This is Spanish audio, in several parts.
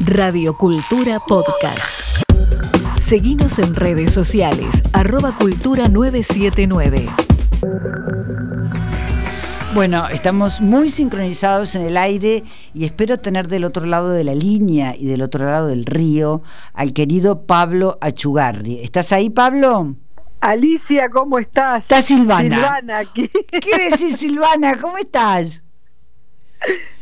Radio Cultura Podcast. Seguimos en redes sociales, arroba cultura 979. Bueno, estamos muy sincronizados en el aire y espero tener del otro lado de la línea y del otro lado del río al querido Pablo Achugarri. ¿Estás ahí, Pablo? Alicia, ¿cómo estás? Está Silvana. Silvana aquí. ¿Qué decís, Silvana? ¿Cómo estás?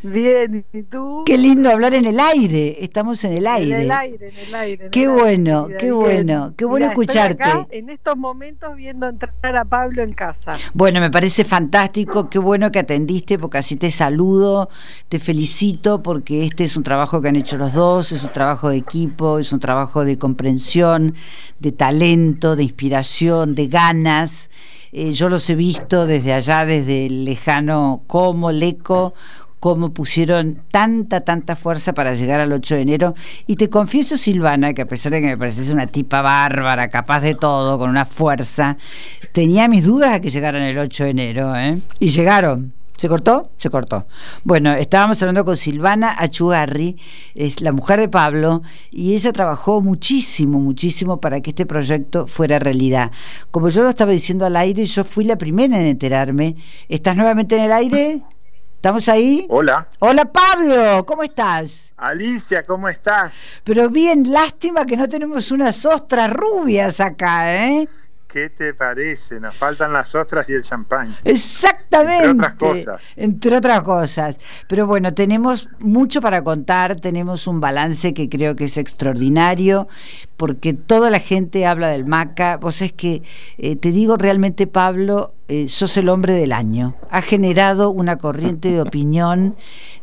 Bien, ¿y tú? Qué lindo hablar en el aire. Estamos en el aire. En el aire, en el aire. en Qué el bueno, aire, qué bueno, qué bueno estoy escucharte. acá en estos momentos viendo entrar a Pablo en casa. Bueno, me parece fantástico, qué bueno que atendiste, porque así te saludo, te felicito, porque este es un trabajo que han hecho los dos, es un trabajo de equipo, es un trabajo de comprensión, de talento, de inspiración, de ganas. Eh, yo los he visto desde allá, desde el lejano Como, Leco, cómo pusieron tanta, tanta fuerza para llegar al 8 de enero. Y te confieso, Silvana, que a pesar de que me pareces una tipa bárbara, capaz de todo, con una fuerza, tenía mis dudas a que llegaran el 8 de enero, ¿eh? Y llegaron. ¿Se cortó? Se cortó. Bueno, estábamos hablando con Silvana Achugarri, es la mujer de Pablo, y ella trabajó muchísimo, muchísimo para que este proyecto fuera realidad. Como yo lo estaba diciendo al aire, yo fui la primera en enterarme. ¿Estás nuevamente en el aire? ¿Estamos ahí? Hola, Hola Pablo, ¿cómo estás? Alicia, ¿cómo estás? Pero bien, lástima que no tenemos unas ostras rubias acá, ¿eh? ¿Qué te parece? Nos faltan las ostras y el champán. Exactamente. Entre otras cosas. Entre otras cosas. Pero bueno, tenemos mucho para contar, tenemos un balance que creo que es extraordinario, porque toda la gente habla del Maca. Vos es que, eh, te digo realmente, Pablo, eh, sos el hombre del año. Ha generado una corriente de opinión,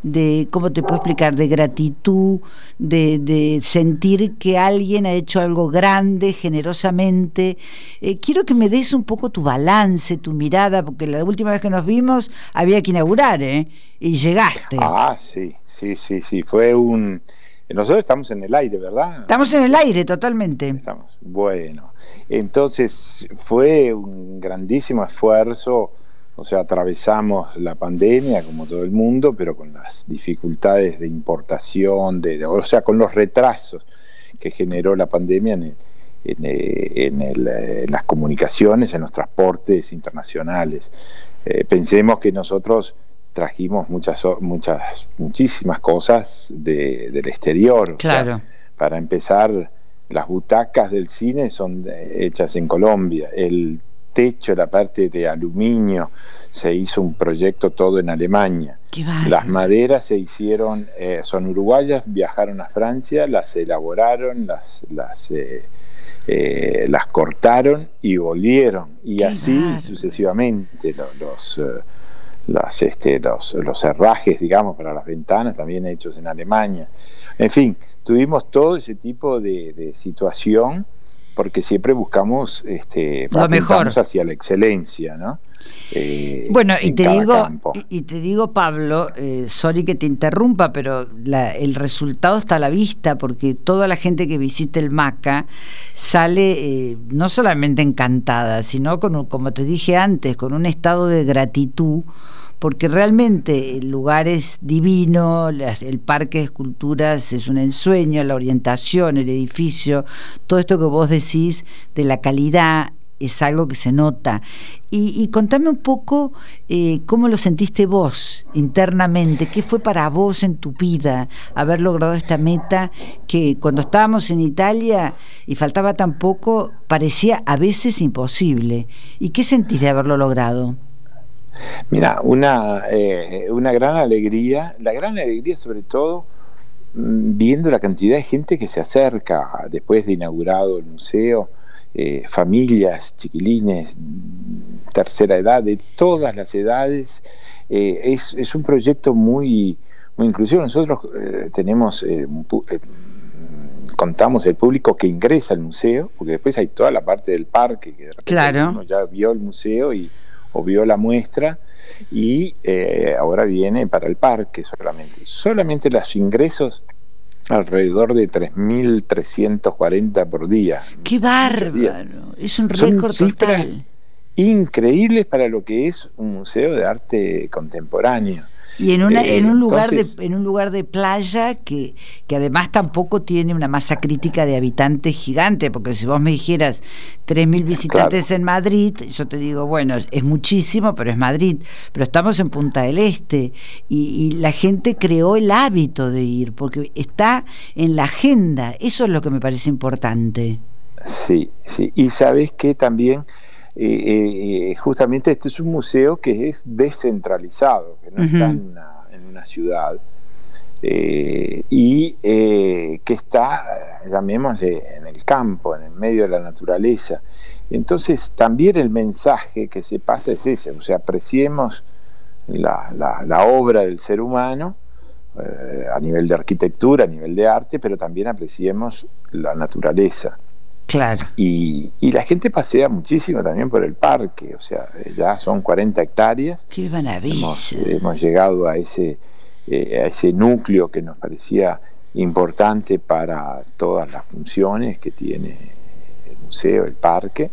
de, ¿cómo te puedo explicar?, de gratitud, de, de sentir que alguien ha hecho algo grande, generosamente. Eh, quiero que me des un poco tu balance, tu mirada, porque la última vez que nos vimos había que inaugurar, ¿eh? Y llegaste. Ah, sí, sí, sí, sí. Fue un. Nosotros estamos en el aire, ¿verdad? Estamos en el aire totalmente. Estamos. Bueno, entonces fue un grandísimo esfuerzo. O sea, atravesamos la pandemia como todo el mundo, pero con las dificultades de importación, de, de- o sea, con los retrasos que generó la pandemia en, el- en, eh, en el, eh, en las comunicaciones, en los transportes internacionales. Eh, pensemos que nosotros trajimos muchas, muchas, muchísimas cosas de- del exterior. o sea, Claro. para empezar, las butacas del cine son hechas en Colombia. El techo, la parte de aluminio, se hizo un proyecto todo en Alemania. Qué. Las maderas se hicieron, eh, son uruguayas, viajaron a Francia, las elaboraron, las, las, eh, eh, las cortaron y volvieron. Y Qué así sucesivamente. Lo- Los, eh, las, este, los, los herrajes, digamos, para las ventanas, también hechos en Alemania. En fin, tuvimos todo ese tipo de, de situación porque siempre buscamos este, Lo mejor. hacia la excelencia, ¿no? Eh, Bueno, y te digo, y, y te digo, Pablo, eh, sorry que te interrumpa, pero la- el resultado está a la vista porque toda la gente que visita el Maca sale eh, no solamente encantada, sino con, un- como te dije antes, con un estado de gratitud porque realmente el lugar es divino, las- el parque de esculturas es un ensueño, la orientación, el edificio, todo esto que vos decís de la calidad es algo que se nota. Y, y contame un poco eh, cómo lo sentiste vos internamente, qué fue para vos en tu vida haber logrado esta meta que cuando estábamos en Italia y faltaba tan poco, parecía a veces imposible. ¿Y qué sentís de haberlo logrado? Mira, una, eh, una gran alegría, la gran alegría sobre todo mm, viendo la cantidad de gente que se acerca después de inaugurado el museo, eh, familias, chiquilines, mm, tercera edad, de todas las edades. Eh, es, es un proyecto muy, muy inclusivo. Nosotros eh, tenemos, eh, mm, contamos el público que ingresa al museo, porque después hay toda la parte del parque que de repente Claro. uno ya vio el museo y o vio la muestra y eh, ahora viene para el parque solamente. Solamente los ingresos alrededor de 3.340 por día. ¡Qué bárbaro! Es un Son récord total. cifras increíbles para lo que es un museo de arte contemporáneo. Y en, una, en, un lugar de, en un lugar de playa que, que además tampoco tiene una masa crítica de habitantes gigante, porque si vos me dijeras 3.000 visitantes en Madrid, yo te digo, bueno, es muchísimo, pero es Madrid. Pero estamos en Punta del Este y, y la gente creó el hábito de ir, porque está en la agenda. Eso es lo que me parece importante. Sí, sí. Y sabes que también eh, eh, justamente este es un museo que es descentralizado, que no está en una, ciudad, eh, y que está, llamémosle, en el campo, en el medio de la naturaleza. Entonces, también el mensaje que se pasa es ese, o sea, apreciemos la, la obra del ser humano a nivel de arquitectura, a nivel de arte, pero también apreciemos la naturaleza. Claro. Y, la gente pasea muchísimo también por el parque, o sea, ya son 40 hectáreas. ¡Qué maravilla! Hemos, llegado a ese, eh, a ese núcleo que nos parecía importante para todas las funciones que tiene el museo, el parque.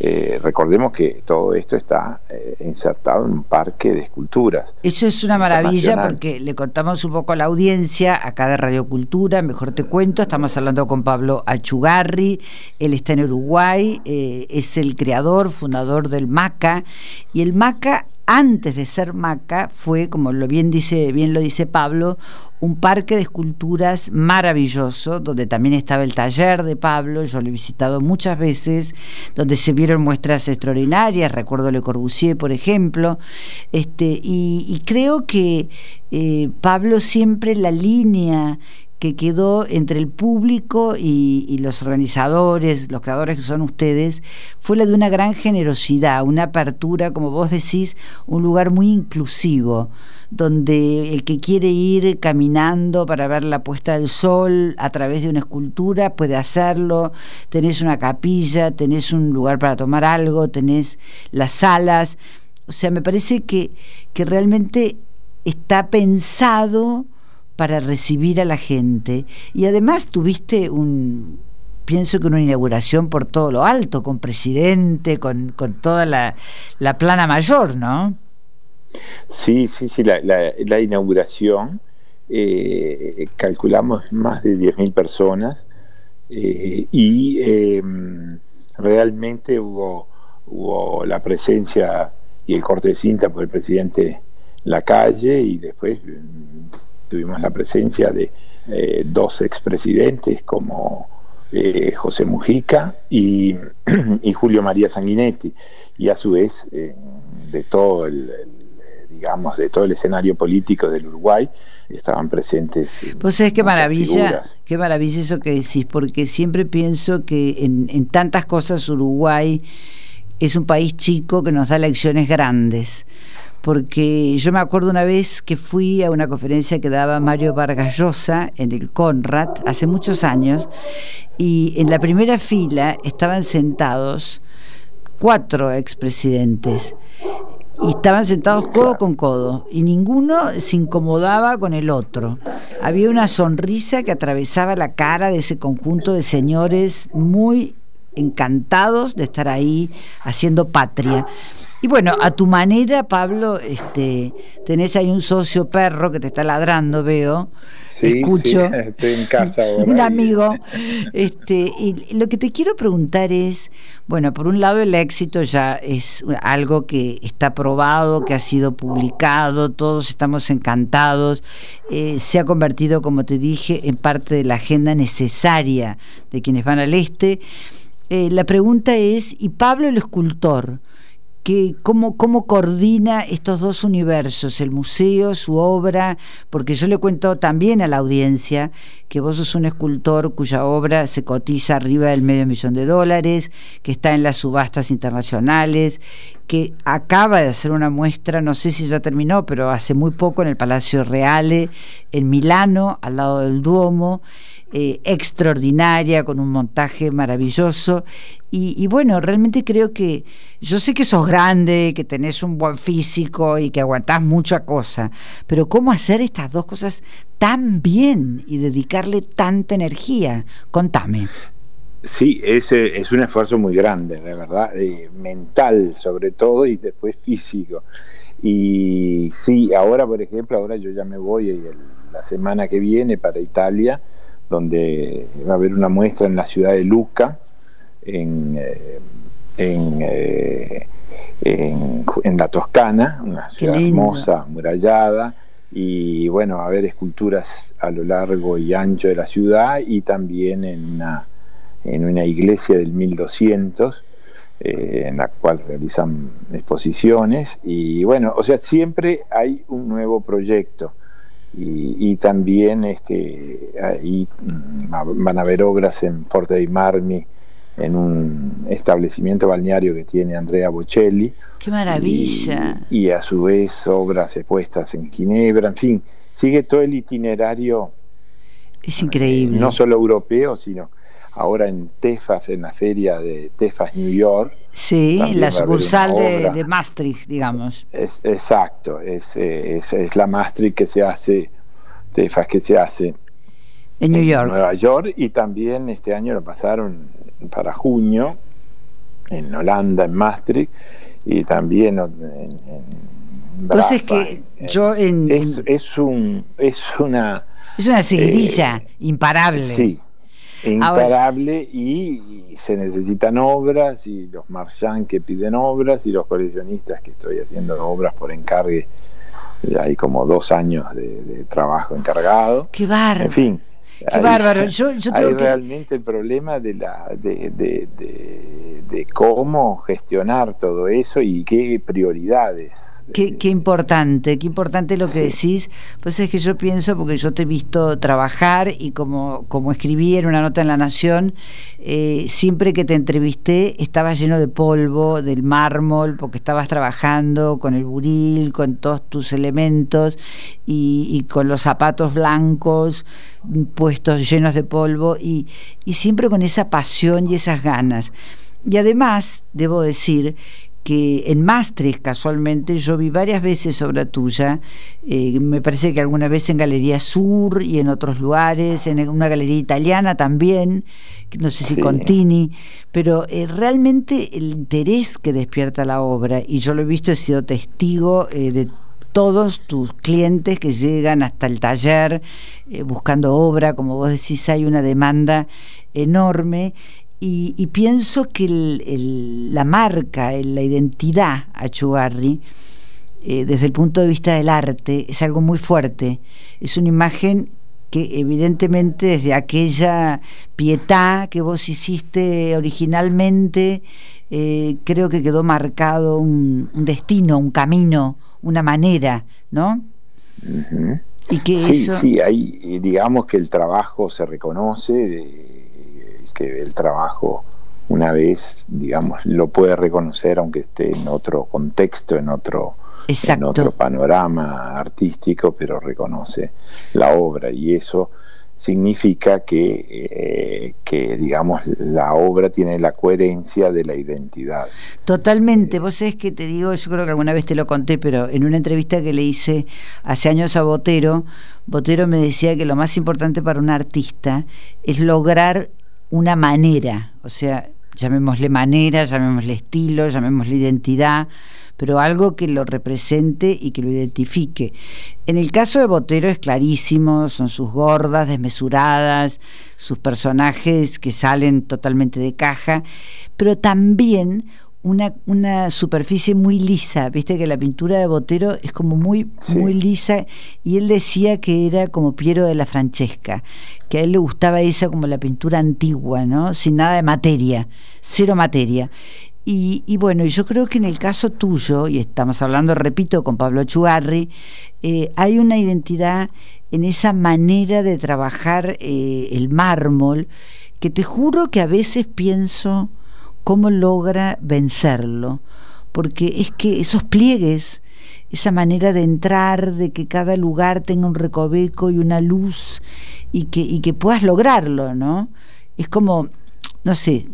Eh, recordemos que todo esto está eh, insertado en un parque de esculturas. Eso es una maravilla porque le contamos un poco a la audiencia acá de Radio Cultura, mejor te cuento, estamos hablando con Pablo Achugarri, él está en Uruguay, eh, es el creador, fundador del MACA, y el MACA antes de ser Maca fue, como lo bien dice, bien lo dice Pablo, un parque de esculturas maravilloso, donde también estaba el taller de Pablo, yo lo he visitado muchas veces, donde se vieron muestras extraordinarias, recuerdo Le Corbusier, por ejemplo, este, y, creo que eh, Pablo siempre la línea que quedó entre el público y, los organizadores, los creadores que son ustedes, fue la de una gran generosidad, una apertura, como vos decís, un lugar muy inclusivo, donde el que quiere ir caminando para ver la puesta del sol a través de una escultura puede hacerlo, tenés una capilla, tenés un lugar para tomar algo, tenés las salas, o sea, me parece que, que realmente está pensado para recibir a la gente y además tuviste un, pienso que una inauguración por todo lo alto, con presidente, con, toda la, plana mayor, ¿no? Sí, sí, sí, la, inauguración, eh, calculamos más de 10.000 personas eh, y em, realmente hubo, hubo la presencia y el corte de cinta por el presidente La Calle y después tuvimos la presencia de eh, dos expresidentes como eh, José Mujica y, Julio María Sanguinetti, y a su vez eh, de todo el, digamos, de todo el escenario político del Uruguay estaban presentes. Pues es qué maravilla, qué maravilla eso que decís, porque siempre pienso que en, en tantas cosas Uruguay es un país chico que nos da lecciones grandes porque yo me acuerdo una vez que fui a una conferencia que daba Mario Vargas Llosa en el Conrad hace muchos años y en la primera fila estaban sentados cuatro expresidentes y estaban sentados codo con codo y ninguno se incomodaba con el otro. Había una sonrisa que atravesaba la cara de ese conjunto de señores muy encantados de estar ahí haciendo patria. Y bueno, a tu manera, Pablo, este, tenés ahí un socio perro que te está ladrando, veo. escucho. estoy en casa ahora. un amigo. Este, y lo que te quiero preguntar es, bueno, por un lado el éxito ya es algo que está probado, que ha sido publicado, todos estamos encantados, eh, se ha convertido, como te dije, en parte de la agenda necesaria de quienes van al este. Eh, la pregunta es, ¿y Pablo el escultor? Cómo, cómo coordina estos dos universos, el museo, su obra, porque yo le cuento también a la audiencia que vos sos un escultor cuya obra se cotiza arriba del medio millón de dólares, que está en las subastas internacionales, que acaba de hacer una muestra, no sé si ya terminó, pero hace muy poco en el Palacio Reale, en Milano, al lado del Duomo. Eh, extraordinaria, con un montaje maravilloso. Y, bueno, realmente creo que yo sé que sos grande, que tenés un buen físico y que aguantás mucha cosa, pero ¿cómo hacer estas dos cosas tan bien y dedicarle tanta energía? Contame. Sí, es, es un esfuerzo muy grande, la verdad, eh, mental sobre todo y después físico. Y sí, ahora, por ejemplo, ahora yo ya me voy la semana que viene para Italia, donde va a haber una muestra en la ciudad de Lucca, en, eh, eh, en, en, la Toscana, una ciudad hermosa, murallada, y bueno, va a haber esculturas a lo largo y ancho de la ciudad y también en una, en una iglesia del 1200 eh, en la cual realizan exposiciones y bueno, o sea, siempre hay un nuevo proyecto y, también este, ahí mm, van a haber obras en Forte dei Marmi, en un establecimiento balneario que tiene Andrea Bocelli. ¡Qué maravilla! Y, a su vez obras expuestas en Ginebra, en fin, sigue todo el itinerario. Es increíble. no solo europeo, sino ahora en Tefas, en la feria de Tefas, New York. Sí, la sucursal de, Maastricht, digamos. Es, exacto, es, es, es, la Maastricht que se hace, Tefas que se hace en New York. Nueva York y también este año lo pasaron para junio en Holanda, en Maastricht y también en, en pues es que yo en, es, es, un es una es una seguidilla eh, imparable sí imparable y, se necesitan obras y los marchands que piden obras y los coleccionistas que estoy haciendo obras por encargue ya hay como dos años de, trabajo encargado. Qué bárbaro. En fin qué bárbaro. Yo, hay realmente el problema de la de, de, de cómo gestionar todo eso y qué prioridades Qué, importante, qué importante lo que decís. Pues es que yo pienso, porque yo te he visto trabajar y como, como escribí en una nota en La Nación, eh, siempre que te entrevisté estabas lleno de polvo, del mármol, porque estabas trabajando con el buril, con todos tus elementos y, y con los zapatos blancos puestos llenos de polvo y, y siempre con esa pasión y esas ganas. Y además, debo decir que en Maastricht casualmente yo vi varias veces obra tuya, eh, me parece que alguna vez en Galería Sur y en otros lugares, en una galería italiana también, no sé si Contini, pero eh, realmente el interés que despierta la obra, y yo lo he visto, he sido testigo eh, de todos tus clientes que llegan hasta el taller buscando obra, como vos decís, hay una demanda enorme y, pienso que la marca, la identidad Achugarri, eh, desde el punto de vista del arte, es algo muy fuerte. Es una imagen que evidentemente desde aquella pietad que vos hiciste originalmente, eh, creo que quedó marcado un, destino, un camino, una manera, ¿no? Y que sí, eso... sí, ahí digamos que el trabajo se reconoce que el trabajo una vez, digamos, lo puede reconocer aunque esté en otro contexto, en otro, en otro panorama artístico, pero reconoce la obra. Y eso significa que, eh, que, digamos, la obra tiene la coherencia de la identidad. Totalmente, vos es que te digo, yo creo que alguna vez te lo conté, pero en una entrevista que le hice hace años a Botero, Botero me decía que lo más importante para un artista es lograr una manera, o sea, llamémosle manera, llamémosle estilo, llamémosle identidad, pero algo que lo represente y que lo identifique. En el caso de Botero es clarísimo, son sus gordas, desmesuradas, sus personajes que salen totalmente de caja, pero también una, una superficie muy lisa, viste que la pintura de Botero es como muy, muy lisa, y él decía que era como Piero de la Francesca, que a él le gustaba esa como la pintura antigua, ¿no? Sin nada de materia, cero materia. Y, y, bueno, yo creo que en el caso tuyo, y estamos hablando, repito, con Pablo Chugarri, eh, hay una identidad en esa manera de trabajar eh, el mármol, que te juro que a veces pienso cómo logra vencerlo, porque es que esos pliegues, esa manera de entrar, de que cada lugar tenga un recoveco y una luz y que, puedas lograrlo, ¿no? Es como, no sé,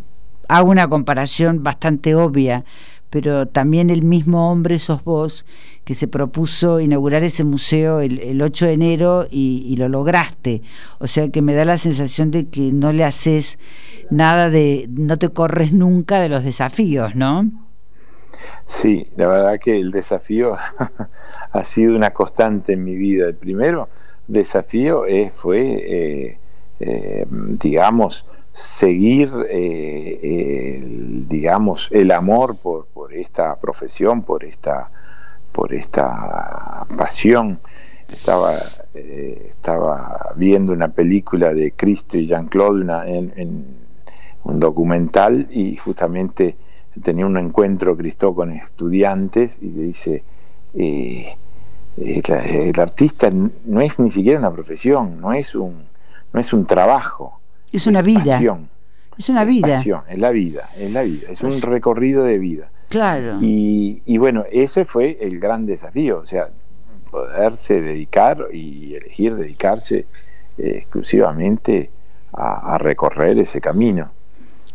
hago una comparación bastante obvia, pero también el mismo hombre sos vos que se propuso inaugurar ese museo el, 8 de enero y, lo lograste. O sea que me da la sensación de que no le haces nada de, no te corres nunca de los desafíos, ¿no? Sí, la verdad que el desafío ha sido una constante en mi vida. El primero desafío fue, eh, eh, digamos, seguir, eh, el, digamos, el amor por, por, esta profesión, por esta, por esta pasión. Estaba, estaba viendo una película de Cristo y Jean-Claude en, en un documental y justamente tenía un encuentro Cristo con estudiantes y le dice, eh, eh, el, artista no es ni siquiera una profesión, no es un, no es un trabajo. Es una vida. Es una vida. Es, la vida, es la vida, es un recorrido de vida. Claro. Y, y bueno, ese fue el gran desafío, o sea, poderse dedicar y elegir dedicarse eh, exclusivamente a, recorrer ese camino.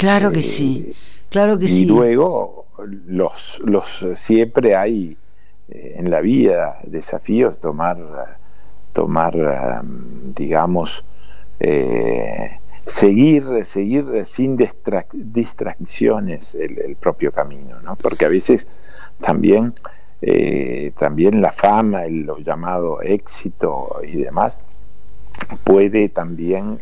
Claro que sí. Claro que y luego los, los siempre hay eh, en la vida desafíos tomar tomar digamos eh, seguir seguir sin distracciones el, propio camino ¿no? porque a veces también eh, también la fama el lo llamado éxito y demás puede también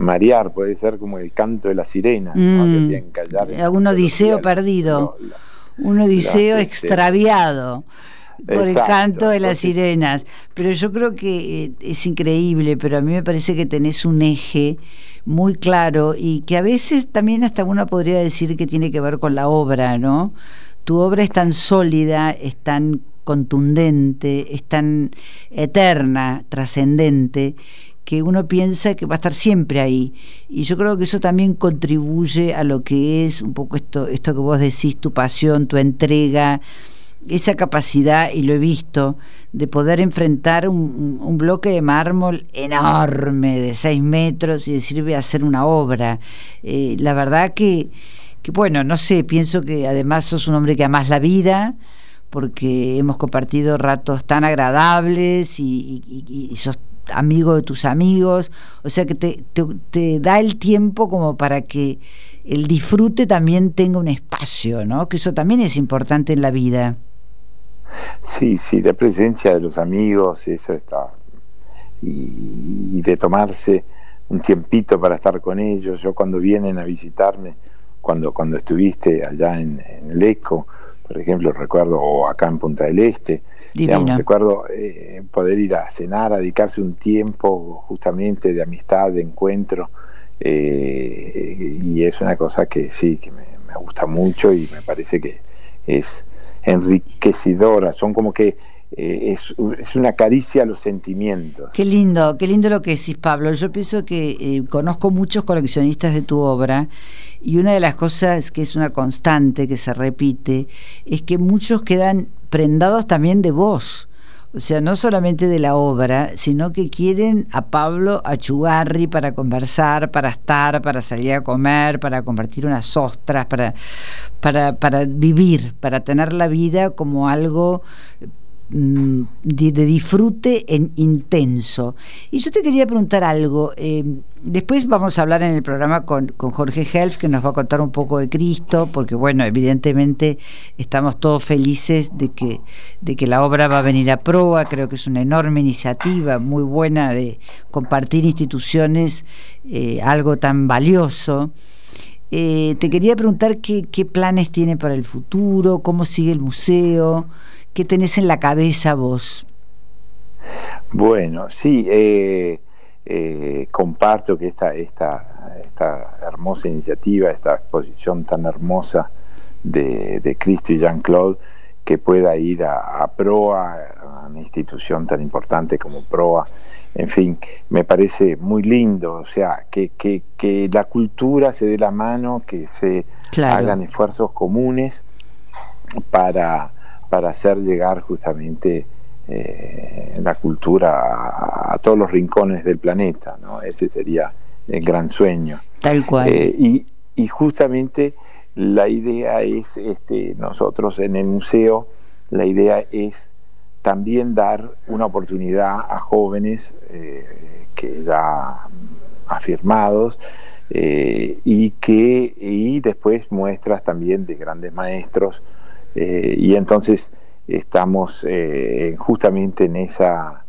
marear, puede ser como el canto de la sirena, mm. un odiseo perdido, un odiseo extraviado por el canto de las sirenas. Pero yo creo que eh, es increíble, pero a mí me parece que tenés un eje muy claro y que a veces también hasta uno podría decir que tiene que ver con la obra, ¿no? Tu obra es tan sólida, es tan contundente, es tan eterna, trascendente, que uno piensa que va a estar siempre ahí. Y yo creo que eso también contribuye a lo que es un poco esto, esto que vos decís, tu pasión, tu entrega, esa capacidad, y lo he visto, de poder enfrentar un, bloque de mármol enorme de seis metros y decir voy a hacer una obra. Eh, la verdad que, que, bueno, no sé, pienso que además sos un hombre que amás la vida, porque hemos compartido ratos tan agradables y, y sos amigo de tus amigos, o sea que te, te, da el tiempo como para que el disfrute también tenga un espacio, ¿no? Que eso también es importante en la vida. Sí, sí, la presencia de los amigos, eso está. Y, de tomarse un tiempito para estar con ellos. Yo cuando vienen a visitarme, cuando, cuando estuviste allá en, en por ejemplo, recuerdo, o acá en Punta del Este, recuerdo eh, poder ir a cenar, a dedicarse un tiempo justamente de amistad, de encuentro, eh, y es una cosa que sí, que me, gusta mucho y me parece que es enriquecedora, son como que eh, es, es, una caricia a los sentimientos. Qué lindo, qué lindo lo que decís, Pablo. Yo pienso que conozco muchos coleccionistas de tu obra y una de las cosas que es una constante, que se repite, es que muchos quedan prendados también de vos. O sea, no solamente de la obra, sino que quieren a Pablo Achugarri para conversar, para estar, para salir a comer, para compartir unas ostras, para, para, para vivir, para tener la vida como algo Mm, de, disfrute en intenso. Y yo te quería preguntar algo. Eh, después vamos a hablar en el programa con, con, Jorge Helf, que nos va a contar un poco de Cristo, porque bueno, evidentemente estamos todos felices de que, de que la obra va a venir a proa. Creo que es una enorme iniciativa, muy buena de compartir instituciones, eh, algo tan valioso. Eh, te quería preguntar qué, qué planes tiene para el futuro, cómo sigue el museo. ¿Qué tenés en la cabeza vos? Bueno, sí, eh, eh, comparto que esta, esta, esta hermosa iniciativa, esta exposición tan hermosa de, Cristo y Jean-Claude, que pueda ir a, PROA, a una institución tan importante como PROA, en fin, me parece muy lindo, o sea, que, que, que la cultura se dé la mano, que se hagan esfuerzos comunes para para hacer llegar justamente eh, la cultura a, todos los rincones del planeta, ¿no? Ese sería el gran sueño. Tal cual. Eh, y, y, justamente la idea es, este, nosotros en el museo, la idea es también dar una oportunidad a jóvenes eh, que ya afirmados y que y después muestras también de grandes maestros Eh, y entonces estamos eh, justamente en esa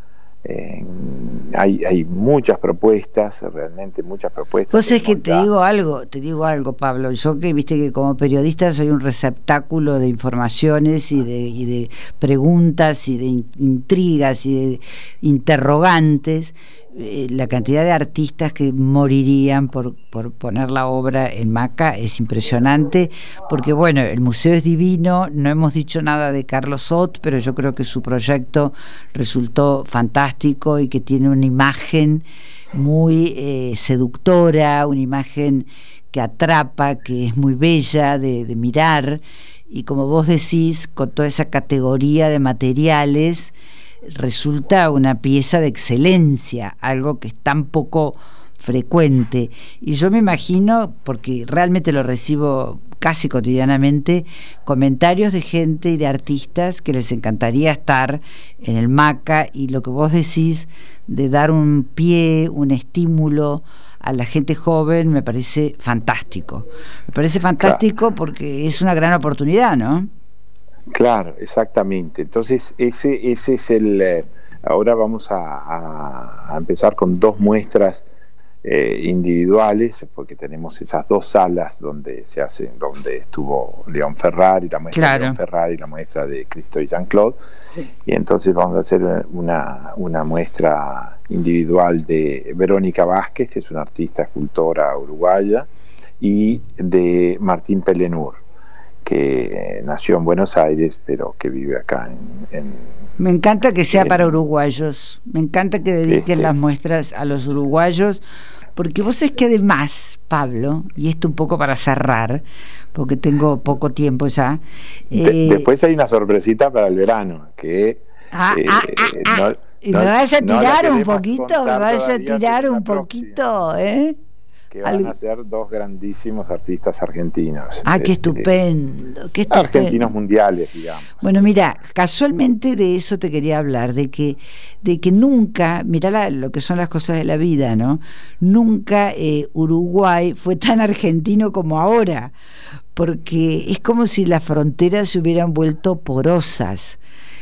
hay, hay muchas propuestas, realmente muchas propuestas. Vos es que te digo algo, te digo algo, Pablo. Yo que viste que como periodista soy un receptáculo de informaciones y de, y de preguntas y de intrigas y de interrogantes. Eh, la cantidad de artistas que morirían por, por poner la obra en Maca es impresionante, porque bueno, el museo es divino, no hemos dicho nada de Carlos Sot, pero yo creo que su proyecto resultó fantástico y que tiene una imagen muy eh, seductora, una imagen que atrapa, que es muy bella de, de mirar, y como vos decís, con toda esa categoría de materiales, resulta una pieza de excelencia, algo que es tan poco frecuente. Y yo me imagino, porque realmente lo recibo casi cotidianamente, comentarios de gente y de artistas que les encantaría estar en el MACA y lo que vos decís de dar un pie, un estímulo a la gente joven me parece fantástico. Me parece fantástico porque es una gran oportunidad, ¿no? Claro, exactamente. Entonces, ese, ese es el... Eh, ahora vamos a, empezar con dos muestras eh, individuales, porque tenemos esas dos salas donde se hace, donde estuvo León Ferrari, la muestra de León Ferrari, la muestra de Cristo y Jean-Claude, y entonces vamos a hacer una, una muestra individual de Verónica Vázquez, que es una artista escultora uruguaya, y de Martín Pelenur que nació en Buenos Aires, pero que vive acá en... me encanta que sea para uruguayos, me encanta que dediquen este las muestras a los uruguayos, porque vos es que además, Pablo, y esto un poco para cerrar, porque tengo poco tiempo ya. Eh, después hay una sorpresita para el verano, que... Ah, eh, ah, ah, ¿Me vas a tirar un poquito? ¿Me vas a tirar un poquito? ¿eh? Que van a ser dos grandísimos artistas argentinos. Ah, qué este, estupendo, qué estupendo. Argentinos mundiales, digamos. Bueno, mira, casualmente de eso te quería hablar, de que, de que nunca, mira lo que son las cosas de la vida, ¿no? Nunca eh, Uruguay fue tan argentino como ahora, porque es como si las fronteras se hubieran vuelto porosas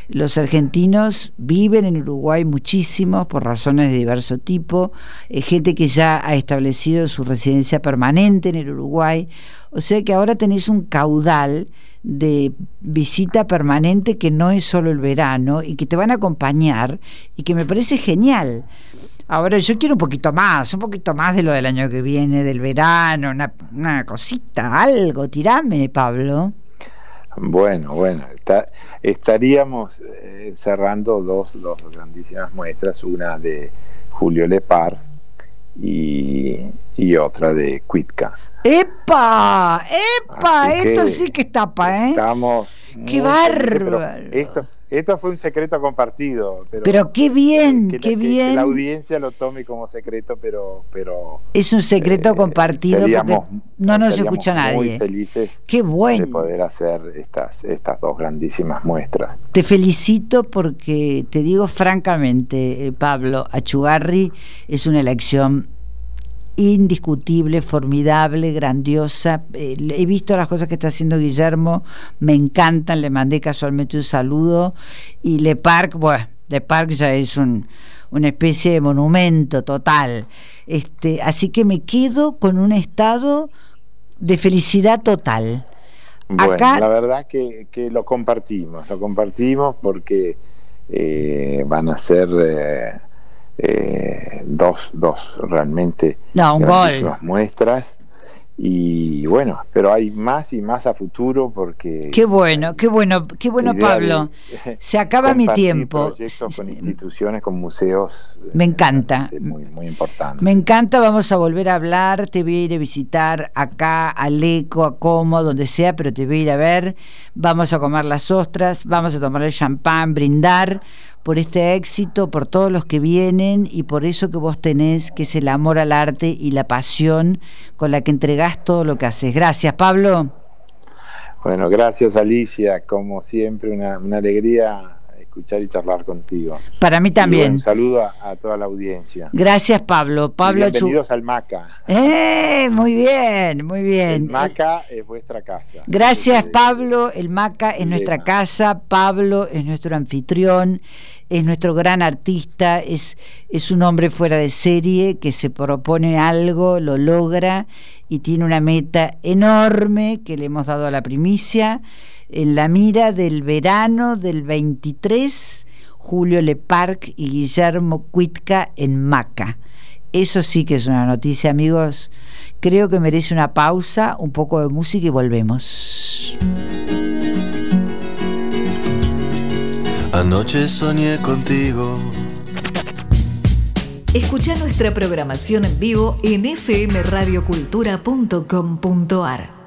los argentinos viven en Uruguay muchísimos por razones de diverso tipo, eh, gente que ya ha establecido su residencia permanente en el Uruguay, o sea que ahora tenéis un caudal de visita permanente que no es solo el verano y que te van a acompañar y que me parece genial. Ahora yo quiero un poquito más, un poquito más de lo del año que viene, del verano, una, una cosita, algo, tirame, Pablo. Bueno, bueno, estaríamos eh, cerrando dos, dos grandísimas muestras, una de Julio Lepar y, y otra de Cuitca. ¡Epa! ¡Epa! Esto sí que es tapa, ¿eh? Estamos. ¡Qué bárbaro! Esto, esto fue un secreto compartido. Pero, qué bien, qué bien. Que la audiencia lo tome como secreto, pero... pero es un secreto eh, compartido porque no nos escucha nadie. Muy felices qué bueno. de poder hacer estas, estas dos grandísimas muestras. Te felicito porque te digo francamente, eh, Pablo, Achugarri es una elección indiscutible, formidable, grandiosa. Eh, he visto las cosas que está haciendo Guillermo, me encantan, le mandé casualmente un saludo. Y Le Parc, bueno, Le Parc ya es un, una especie de monumento total. Este, así que me quedo con un estado de felicidad total. Bueno, la verdad que, que, lo compartimos, lo compartimos porque eh, van a ser... Eh, eh, dos, dos realmente no, muestras y bueno, pero hay más y más a futuro porque... Qué bueno, qué bueno, qué bueno Pablo. Se acaba mi tiempo. con instituciones, con museos. Me encanta. Muy, muy importante. Me encanta, vamos a volver a hablar, te voy a ir a visitar acá, al Eco, a Como, donde sea, pero te voy a ir a ver. Vamos a comer las ostras, vamos a tomar el champán, brindar por este éxito, por todos los que vienen y por eso que vos tenés, que es el amor al arte y la pasión con la que entregás todo lo que haces. Gracias, Pablo. Bueno, gracias Alicia, como siempre, una, alegría escuchar y charlar contigo. Para mí también. un saludo a, toda la audiencia. Gracias, Pablo. Pablo bienvenidos al MACA. Eh, muy bien, muy bien. El MACA es vuestra casa. Gracias, Pablo. El MACA es nuestra casa. Pablo es nuestro anfitrión es nuestro gran artista, es, es un hombre fuera de serie que se propone algo, lo logra y tiene una meta enorme que le hemos dado a la primicia en la mira del verano del 23, Julio Leparc y Guillermo Cuitca en Maca. Eso sí que es una noticia, amigos. Creo que merece una pausa, un poco de música y volvemos. Anoche soñé contigo. Escucha nuestra programación en vivo en fmradiocultura.com.ar.